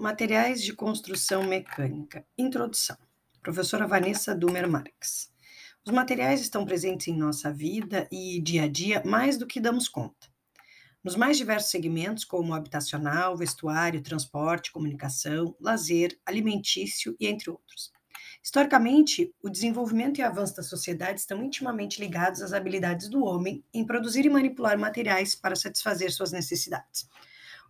Materiais de construção mecânica. Introdução. Professora Vanessa Dumer Marques. Os materiais estão presentes em nossa vida e dia a dia mais do que damos conta. Nos mais diversos segmentos, como habitacional, vestuário, transporte, comunicação, lazer, alimentício e entre outros. Historicamente, o desenvolvimento e avanço da sociedade estão intimamente ligados às habilidades do homem em produzir e manipular materiais para satisfazer suas necessidades.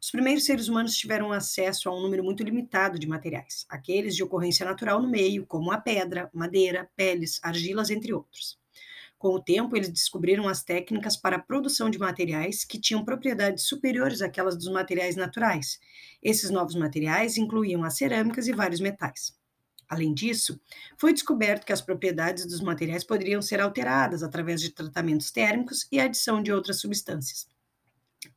Os primeiros seres humanos tiveram acesso a um número muito limitado de materiais, aqueles de ocorrência natural no meio, como a pedra, madeira, peles, argilas, entre outros. Com o tempo, eles descobriram as técnicas para a produção de materiais que tinham propriedades superiores àquelas dos materiais naturais. Esses novos materiais incluíam as cerâmicas e vários metais. Além disso, foi descoberto que as propriedades dos materiais poderiam ser alteradas através de tratamentos térmicos e adição de outras substâncias.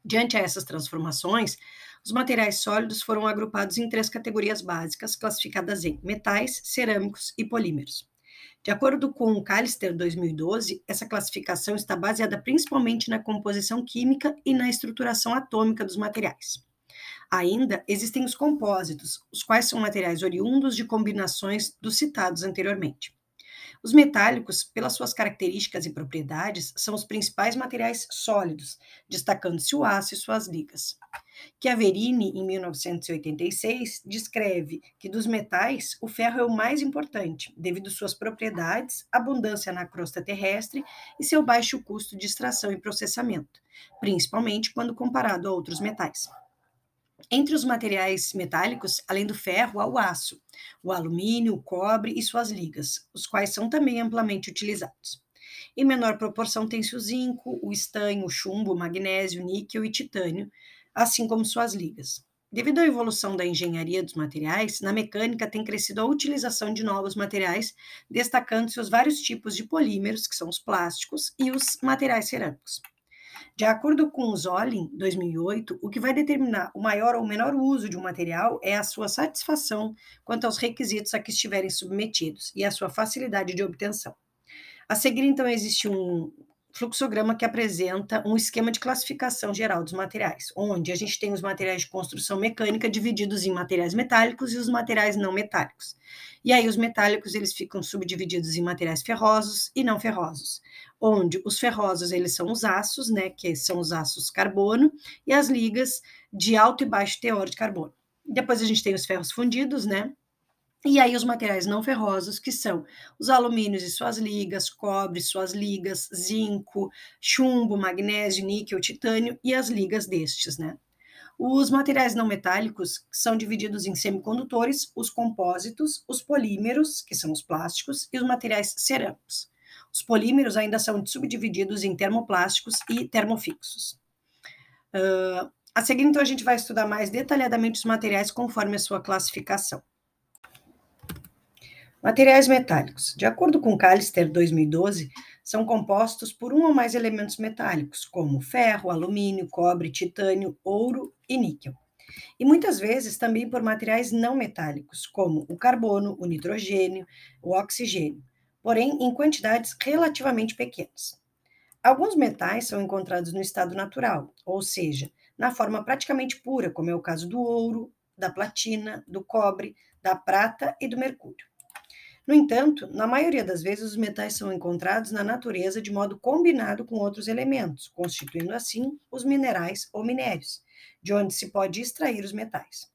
Diante a essas transformações, os materiais sólidos foram agrupados em três categorias básicas, classificadas em metais, cerâmicos e polímeros. De acordo com o Callister 2012, essa classificação está baseada principalmente na composição química e na estruturação atômica dos materiais. Ainda existem os compósitos, os quais são materiais oriundos de combinações dos citados anteriormente. Os metálicos, pelas suas características e propriedades, são os principais materiais sólidos, destacando-se o aço e suas ligas. Chiaverini, em 1986, descreve que dos metais, o ferro é o mais importante, devido suas propriedades, abundância na crosta terrestre e seu baixo custo de extração e processamento, principalmente quando comparado a outros metais. Entre os materiais metálicos, além do ferro, há o aço, o alumínio, o cobre e suas ligas, os quais são também amplamente utilizados. Em menor proporção tem-se o zinco, o estanho, o chumbo, o magnésio, o níquel e titânio, assim como suas ligas. Devido à evolução da engenharia dos materiais, na mecânica tem crescido a utilização de novos materiais, destacando-se os vários tipos de polímeros, que são os plásticos, e os materiais cerâmicos. De acordo com o Zolin, 2008, o que vai determinar o maior ou menor uso de um material é a sua satisfação quanto aos requisitos a que estiverem submetidos e a sua facilidade de obtenção. A seguir, então, existe um fluxograma que apresenta um esquema de classificação geral dos materiais, onde a gente tem os materiais de construção mecânica divididos em materiais metálicos e os materiais não metálicos. E aí os metálicos eles ficam subdivididos em materiais ferrosos e não ferrosos, onde os ferrosos eles são os aços, né, que são os aços carbono, e as ligas de alto e baixo teor de carbono. Depois a gente tem os ferros fundidos, né, e aí os materiais não ferrosos, que são os alumínios e suas ligas, cobre, suas ligas, zinco, chumbo, magnésio, níquel, titânio e as ligas destes, né? Os materiais não metálicos são divididos em semicondutores, os compósitos, os polímeros, que são os plásticos, e os materiais cerâmicos. Os polímeros ainda são subdivididos em termoplásticos e termofixos. Uh, a seguir, então, a gente vai estudar mais detalhadamente os materiais conforme a sua classificação. Materiais metálicos. De acordo com Callister 2012, são compostos por um ou mais elementos metálicos, como ferro, alumínio, cobre, titânio, ouro e níquel. E muitas vezes também por materiais não metálicos, como o carbono, o nitrogênio, o oxigênio, porém em quantidades relativamente pequenas. Alguns metais são encontrados no estado natural, ou seja, na forma praticamente pura, como é o caso do ouro, da platina, do cobre, da prata e do mercúrio. No entanto, na maioria das vezes, os metais são encontrados na natureza de modo combinado com outros elementos, constituindo assim os minerais ou minérios, de onde se pode extrair os metais.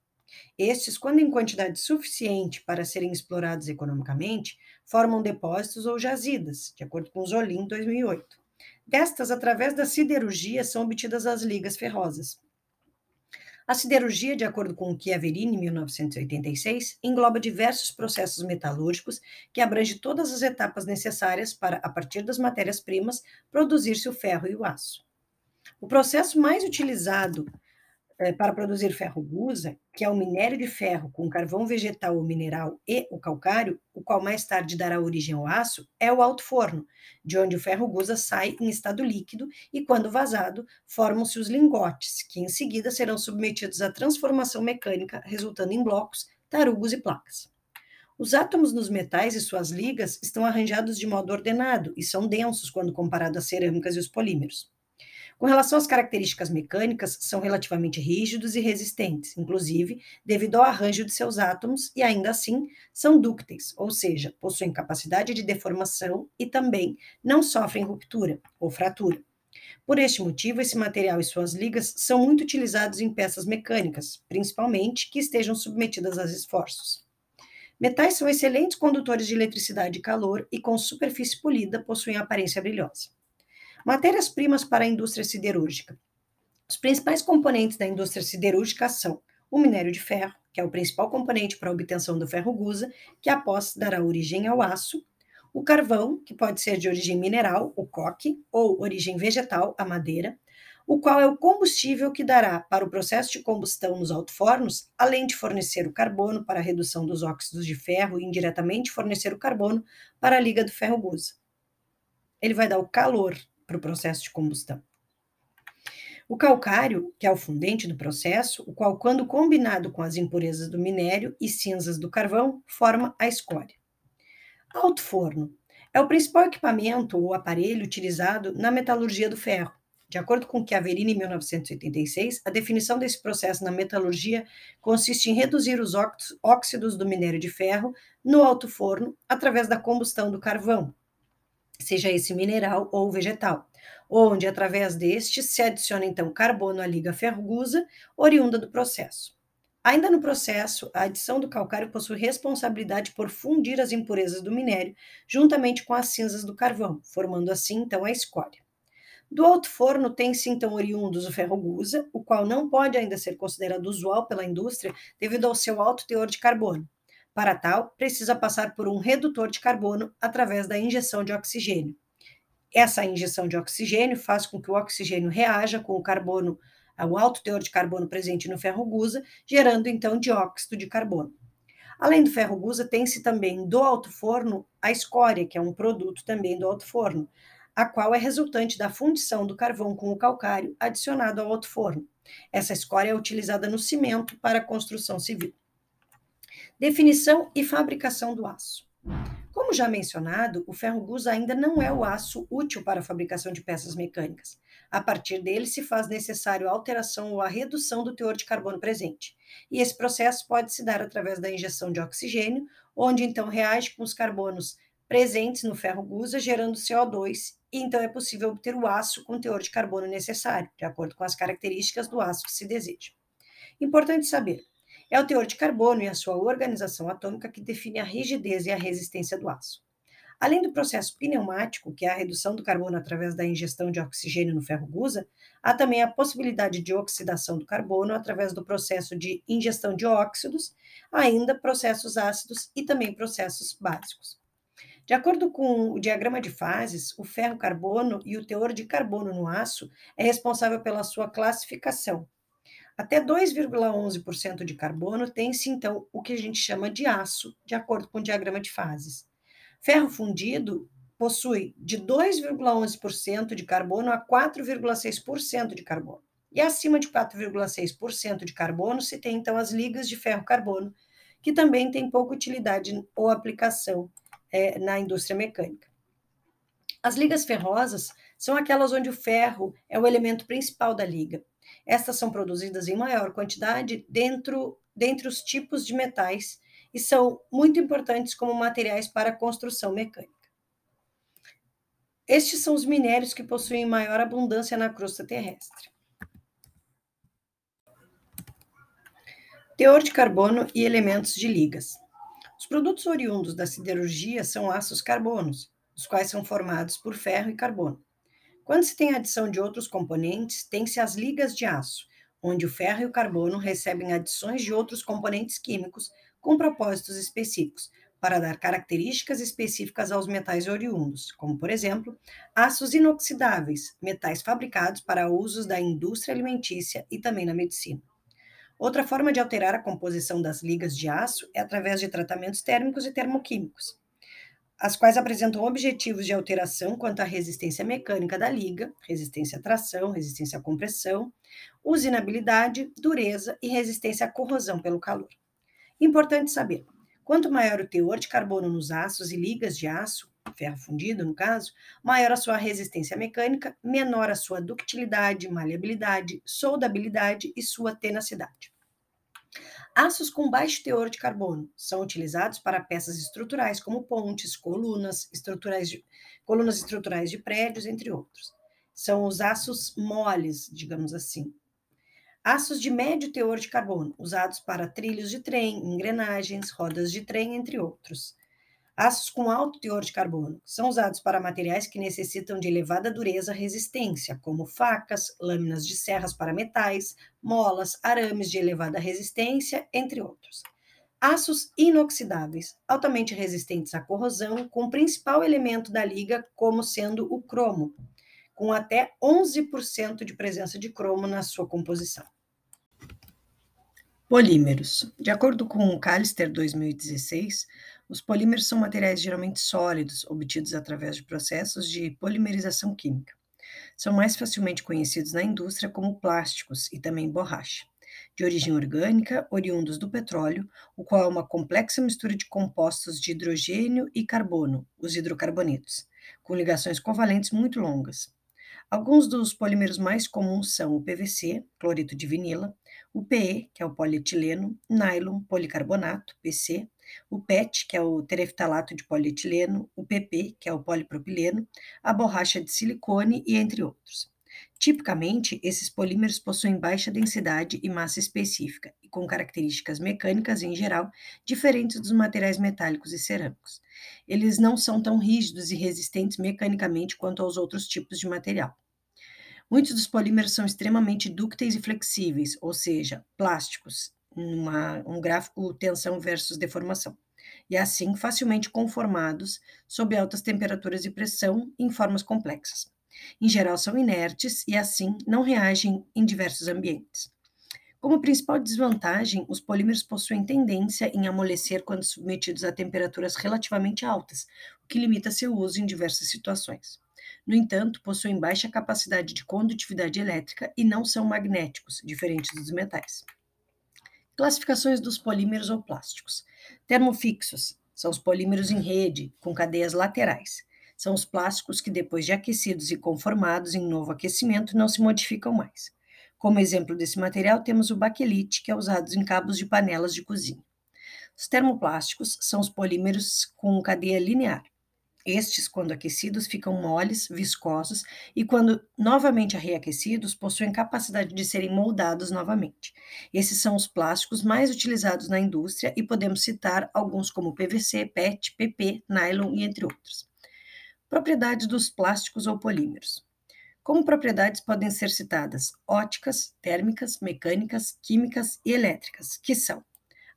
Estes, quando em quantidade suficiente para serem explorados economicamente, formam depósitos ou jazidas, de acordo com Zolim 2008. Destas, através da siderurgia, são obtidas as ligas ferrosas. A siderurgia, de acordo com Chiaverini, 1986, engloba diversos processos metalúrgicos que abrangem todas as etapas necessárias para, a partir das matérias-primas, produzir-se o ferro e o aço. O processo mais utilizado para produzir ferro gusa, que é o minério de ferro com carvão vegetal ou mineral e o calcário, o qual mais tarde dará origem ao aço, é o alto forno, de onde o ferro gusa sai em estado líquido e, quando vazado, formam-se os lingotes, que em seguida serão submetidos à transformação mecânica, resultando em blocos, tarugos e placas. Os átomos nos metais e suas ligas estão arranjados de modo ordenado e são densos quando comparado às cerâmicas e os polímeros. Com relação às características mecânicas, são relativamente rígidos e resistentes, inclusive devido ao arranjo de seus átomos, e ainda assim são dúcteis, ou seja, possuem capacidade de deformação e também não sofrem ruptura ou fratura. Por este motivo, esse material e suas ligas são muito utilizados em peças mecânicas, principalmente que estejam submetidas a esforços. Metais são excelentes condutores de eletricidade e calor e, com superfície polida, possuem aparência brilhosa. Matérias-primas para a indústria siderúrgica. Os principais componentes da indústria siderúrgica são o minério de ferro, que é o principal componente para a obtenção do ferro gusa, que após dará origem ao aço, o carvão, que pode ser de origem mineral, o coque, ou origem vegetal, a madeira, o qual é o combustível que dará para o processo de combustão nos alto-fornos, além de fornecer o carbono para a redução dos óxidos de ferro e indiretamente fornecer o carbono para a liga do ferro gusa. Ele vai dar o calor para o processo de combustão. O calcário, que é o fundente do processo, o qual, quando combinado com as impurezas do minério e cinzas do carvão, forma a escória. Alto forno é o principal equipamento ou aparelho utilizado na metalurgia do ferro de acordo com Chiaverini, em 1986, a definição desse processo na metalurgia consiste em reduzir os óxidos do minério de ferro no alto forno através da combustão do carvão, seja esse mineral ou vegetal, onde através deste se adiciona então carbono à liga ferrugosa oriunda do processo. Ainda no processo, a adição do calcário possui responsabilidade por fundir as impurezas do minério juntamente com as cinzas do carvão, formando assim então a escória. Do alto forno tem-se então oriundos o ferro gusa, o qual não pode ainda ser considerado usual pela indústria devido ao seu alto teor de carbono. Para tal, precisa passar por um redutor de carbono através da injeção de oxigênio. Essa injeção de oxigênio faz com que o oxigênio reaja com o carbono, o alto teor de carbono presente no ferro gusa, gerando então dióxido de carbono. Além do ferro gusa, tem-se também do alto forno a escória, que é um produto também do alto forno a qual é resultante da fundição do carvão com o calcário adicionado ao alto forno. Essa escória é utilizada no cimento para a construção civil. Definição e fabricação do aço. Como já mencionado, o ferro gusa ainda não é o aço útil para a fabricação de peças mecânicas. A partir dele se faz necessário a alteração ou a redução do teor de carbono presente. E esse processo pode se dar através da injeção de oxigênio, onde então reage com os carbonos presentes no ferro gusa, gerando CO2 e então é possível obter o aço com o teor de carbono necessário, de acordo com as características do aço que se deseja. Importante saber, é o teor de carbono e a sua organização atômica que define a rigidez e a resistência do aço. Além do processo pneumático, que é a redução do carbono através da ingestão de oxigênio no ferro gusa, há também a possibilidade de oxidação do carbono através do processo de ingestão de óxidos, ainda processos ácidos e também processos básicos. De acordo com o diagrama de fases, o ferro-carbono e o teor de carbono no aço é responsável pela sua classificação. Até 2,11% de carbono tem-se, então, o que a gente chama de aço, de acordo com o diagrama de fases. Ferro fundido possui de 2,11% de carbono a 4,6% de carbono. E acima de 4,6% de carbono se tem, então, as ligas de ferro-carbono, que também têm pouca utilidade ou aplicação é, na indústria mecânica. As ligas ferrosas são aquelas onde o ferro é o elemento principal da liga. Estas são produzidas em maior quantidade dentro dentre os tipos de metais e são muito importantes como materiais para construção mecânica. Estes são os minérios que possuem maior abundância na crosta terrestre. Teor de carbono e elementos de ligas. Os produtos oriundos da siderurgia são aços carbonos, os quais são formados por ferro e carbono. Quando se tem adição de outros componentes, tem-se as ligas de aço, onde o ferro e o carbono recebem adições de outros componentes químicos com propósitos específicos, para dar características específicas aos metais oriundos, como, por exemplo, aços inoxidáveis, metais fabricados para usos da indústria alimentícia e também na medicina. Outra forma de alterar a composição das ligas de aço é através de tratamentos térmicos e termoquímicos, as quais apresentam objetivos de alteração quanto à resistência mecânica da liga, resistência à tração, resistência à compressão, usinabilidade, dureza e resistência à corrosão pelo calor. Importante saber, quanto maior o teor de carbono nos aços e ligas de aço, ferro fundido no caso, maior a sua resistência mecânica, menor a sua ductilidade, maleabilidade, soldabilidade e sua tenacidade. Aços com baixo teor de carbono são utilizados para peças estruturais como pontes, colunas, estruturais de, colunas estruturais de prédios, entre outros. São os aços moles, digamos assim. Aços de médio teor de carbono, usados para trilhos de trem, engrenagens, rodas de trem, entre outros. Aços com alto teor de carbono são usados para materiais que necessitam de elevada dureza resistência, como facas, lâminas de serras para metais, molas, arames de elevada resistência, entre outros. Aços inoxidáveis, altamente resistentes à corrosão, com o principal elemento da liga como sendo o cromo, com até 11% de presença de cromo na sua composição. Polímeros. De acordo com o Callister 2016, os polímeros são materiais geralmente sólidos, obtidos através de processos de polimerização química. São mais facilmente conhecidos na indústria como plásticos e também borracha. De origem orgânica, oriundos do petróleo, o qual é uma complexa mistura de compostos de hidrogênio e carbono, os hidrocarbonetos, com ligações covalentes muito longas. Alguns dos polímeros mais comuns são o PVC, cloreto de vinila, o PE, que é o polietileno, nylon, policarbonato, PC, o PET, que é o tereftalato de polietileno, o PP, que é o polipropileno, a borracha de silicone e entre outros. Tipicamente, esses polímeros possuem baixa densidade e massa específica e com características mecânicas em geral diferentes dos materiais metálicos e cerâmicos. Eles não são tão rígidos e resistentes mecanicamente quanto aos outros tipos de material. Muitos dos polímeros são extremamente dúcteis e flexíveis, ou seja, plásticos, uma, um gráfico tensão versus deformação, e assim facilmente conformados sob altas temperaturas e pressão em formas complexas. Em geral, são inertes e assim não reagem em diversos ambientes. Como principal desvantagem, os polímeros possuem tendência em amolecer quando submetidos a temperaturas relativamente altas, o que limita seu uso em diversas situações. No entanto, possuem baixa capacidade de condutividade elétrica e não são magnéticos, diferentes dos metais. Classificações dos polímeros ou plásticos. Termofixos são os polímeros em rede, com cadeias laterais. São os plásticos que, depois de aquecidos e conformados em novo aquecimento, não se modificam mais. Como exemplo desse material, temos o baquelite, que é usado em cabos de panelas de cozinha. Os termoplásticos são os polímeros com cadeia linear. Estes, quando aquecidos, ficam moles, viscosos e, quando novamente reaquecidos, possuem capacidade de serem moldados novamente. Esses são os plásticos mais utilizados na indústria e podemos citar alguns como PVC, PET, PP, nylon e entre outros. Propriedades dos plásticos ou polímeros. Como propriedades podem ser citadas óticas, térmicas, mecânicas, químicas e elétricas, que são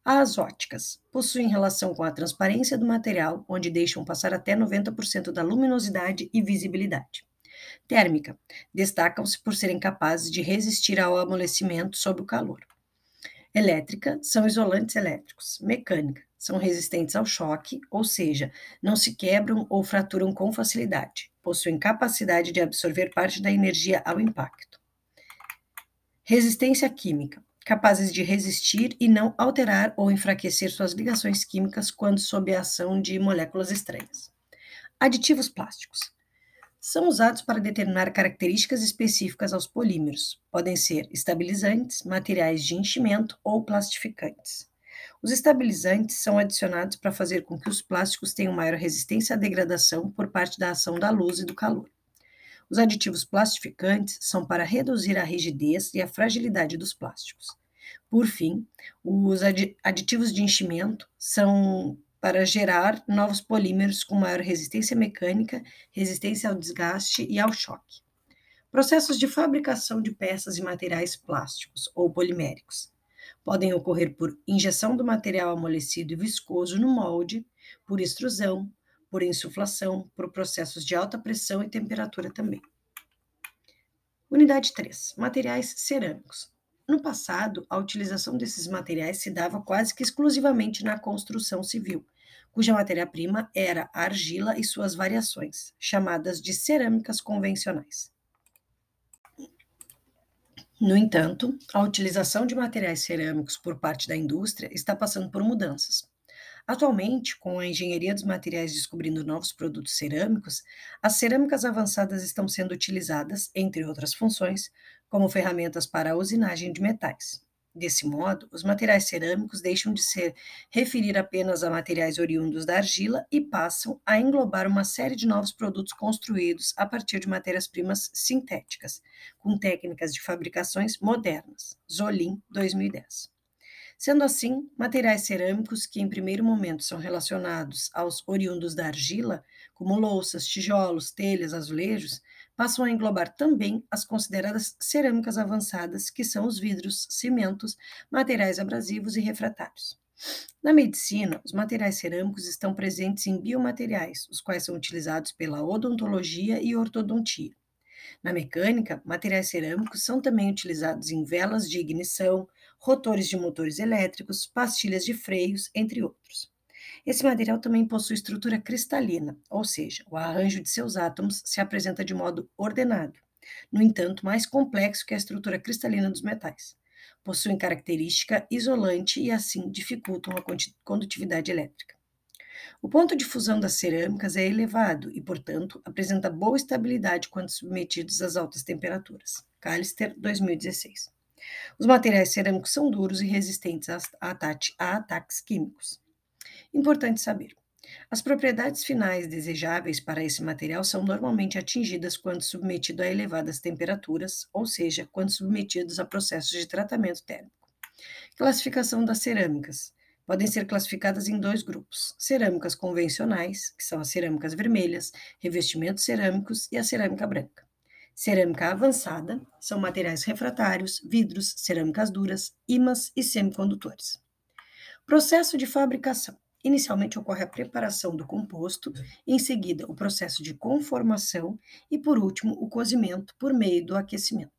as óticas possuem relação com a transparência do material, onde deixam passar até 90% da luminosidade e visibilidade. Térmica destacam-se por serem capazes de resistir ao amolecimento sob o calor. Elétrica são isolantes elétricos. Mecânica são resistentes ao choque, ou seja, não se quebram ou fraturam com facilidade. Possuem capacidade de absorver parte da energia ao impacto. Resistência química capazes de resistir e não alterar ou enfraquecer suas ligações químicas quando sob a ação de moléculas estranhas. Aditivos plásticos são usados para determinar características específicas aos polímeros. Podem ser estabilizantes, materiais de enchimento ou plastificantes. Os estabilizantes são adicionados para fazer com que os plásticos tenham maior resistência à degradação por parte da ação da luz e do calor. Os aditivos plastificantes são para reduzir a rigidez e a fragilidade dos plásticos. Por fim, os aditivos de enchimento são para gerar novos polímeros com maior resistência mecânica, resistência ao desgaste e ao choque. Processos de fabricação de peças e materiais plásticos ou poliméricos podem ocorrer por injeção do material amolecido e viscoso no molde, por extrusão, por insuflação, por processos de alta pressão e temperatura também. Unidade 3. Materiais cerâmicos. No passado, a utilização desses materiais se dava quase que exclusivamente na construção civil, cuja matéria-prima era a argila e suas variações, chamadas de cerâmicas convencionais. No entanto, a utilização de materiais cerâmicos por parte da indústria está passando por mudanças. Atualmente, com a engenharia dos materiais descobrindo novos produtos cerâmicos, as cerâmicas avançadas estão sendo utilizadas, entre outras funções, como ferramentas para a usinagem de metais. Desse modo, os materiais cerâmicos deixam de ser referir apenas a materiais oriundos da argila e passam a englobar uma série de novos produtos construídos a partir de matérias-primas sintéticas, com técnicas de fabricações modernas. Zolim, 2010. Sendo assim, materiais cerâmicos que em primeiro momento são relacionados aos oriundos da argila, como louças, tijolos, telhas, azulejos, passam a englobar também as consideradas cerâmicas avançadas, que são os vidros, cimentos, materiais abrasivos e refratários. Na medicina, os materiais cerâmicos estão presentes em biomateriais, os quais são utilizados pela odontologia e ortodontia. Na mecânica, materiais cerâmicos são também utilizados em velas de ignição, rotores de motores elétricos, pastilhas de freios, entre outros. Esse material também possui estrutura cristalina, ou seja, o arranjo de seus átomos se apresenta de modo ordenado, no entanto, mais complexo que a estrutura cristalina dos metais. Possuem característica isolante e, assim, dificultam a condutividade elétrica. O ponto de fusão das cerâmicas é elevado e, portanto, apresenta boa estabilidade quando submetidos às altas temperaturas. Callister, 2016. Os materiais cerâmicos são duros e resistentes a, a ataques químicos. Importante saber: as propriedades finais desejáveis para esse material são normalmente atingidas quando submetido a elevadas temperaturas, ou seja, quando submetidos a processos de tratamento térmico. Classificação das cerâmicas. Podem ser classificadas em dois grupos: cerâmicas convencionais, que são as cerâmicas vermelhas, revestimentos cerâmicos e a cerâmica branca. Cerâmica avançada são materiais refratários, vidros, cerâmicas duras, ímãs e semicondutores. Processo de fabricação. Inicialmente ocorre a preparação do composto, em seguida o processo de conformação e, por último, o cozimento por meio do aquecimento.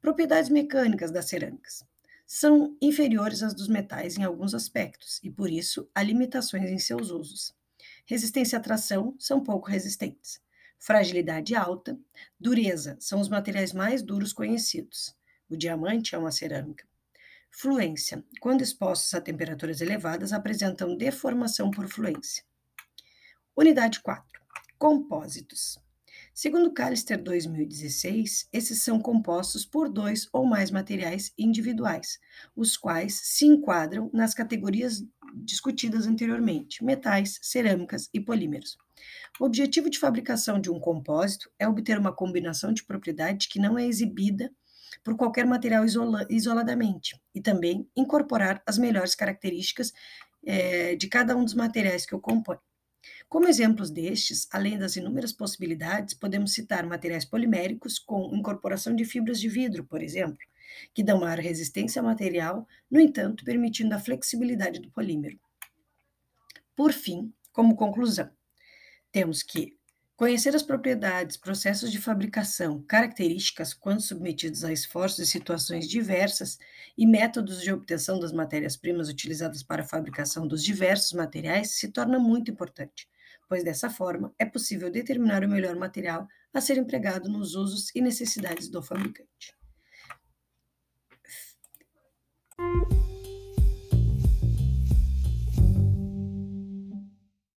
Propriedades mecânicas das cerâmicas. São inferiores às dos metais em alguns aspectos e, por isso, há limitações em seus usos. Resistência à tração são pouco resistentes fragilidade alta, dureza são os materiais mais duros conhecidos. O diamante é uma cerâmica. Fluência. Quando expostos a temperaturas elevadas, apresentam deformação por fluência. Unidade 4. Compósitos. Segundo Callister 2016, esses são compostos por dois ou mais materiais individuais, os quais se enquadram nas categorias discutidas anteriormente: metais, cerâmicas e polímeros. O objetivo de fabricação de um compósito é obter uma combinação de propriedade que não é exibida por qualquer material isola isoladamente e também incorporar as melhores características é, de cada um dos materiais que o compõem. Como exemplos destes, além das inúmeras possibilidades, podemos citar materiais poliméricos com incorporação de fibras de vidro, por exemplo, que dão maior resistência ao material, no entanto, permitindo a flexibilidade do polímero. Por fim, como conclusão, temos que conhecer as propriedades, processos de fabricação, características quando submetidos a esforços e situações diversas e métodos de obtenção das matérias-primas utilizadas para a fabricação dos diversos materiais se torna muito importante pois dessa forma é possível determinar o melhor material a ser empregado nos usos e necessidades do fabricante. Música